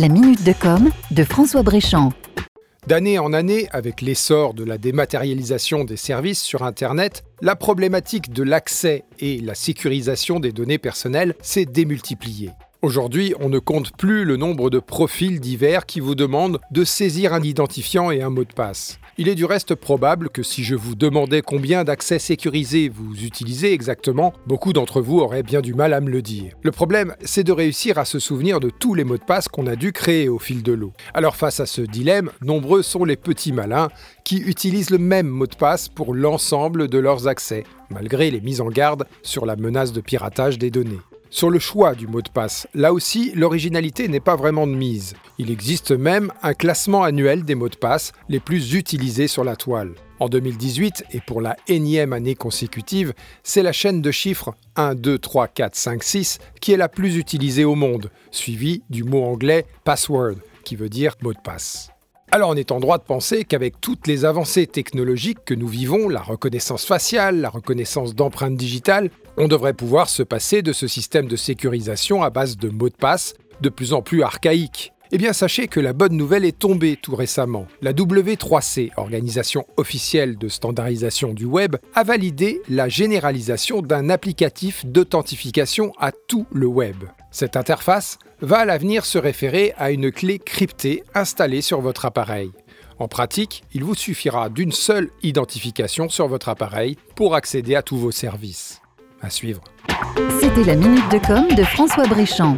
La minute de com de François Bréchamp. D'année en année, avec l'essor de la dématérialisation des services sur Internet, la problématique de l'accès et la sécurisation des données personnelles s'est démultipliée. Aujourd'hui, on ne compte plus le nombre de profils divers qui vous demandent de saisir un identifiant et un mot de passe. Il est du reste probable que si je vous demandais combien d'accès sécurisés vous utilisez exactement, beaucoup d'entre vous auraient bien du mal à me le dire. Le problème, c'est de réussir à se souvenir de tous les mots de passe qu'on a dû créer au fil de l'eau. Alors face à ce dilemme, nombreux sont les petits malins qui utilisent le même mot de passe pour l'ensemble de leurs accès, malgré les mises en garde sur la menace de piratage des données. Sur le choix du mot de passe, là aussi, l'originalité n'est pas vraiment de mise. Il existe même un classement annuel des mots de passe les plus utilisés sur la toile. En 2018, et pour la énième année consécutive, c'est la chaîne de chiffres 1, 2, 3, 4, 5, 6 qui est la plus utilisée au monde, suivie du mot anglais password, qui veut dire mot de passe. Alors on est en droit de penser qu'avec toutes les avancées technologiques que nous vivons, la reconnaissance faciale, la reconnaissance d'empreintes digitales, on devrait pouvoir se passer de ce système de sécurisation à base de mots de passe de plus en plus archaïques. Eh bien, sachez que la bonne nouvelle est tombée tout récemment. La W3C, organisation officielle de standardisation du web, a validé la généralisation d'un applicatif d'authentification à tout le web. Cette interface va à l'avenir se référer à une clé cryptée installée sur votre appareil. En pratique, il vous suffira d'une seule identification sur votre appareil pour accéder à tous vos services. C'était la minute de com de François Bréchamp.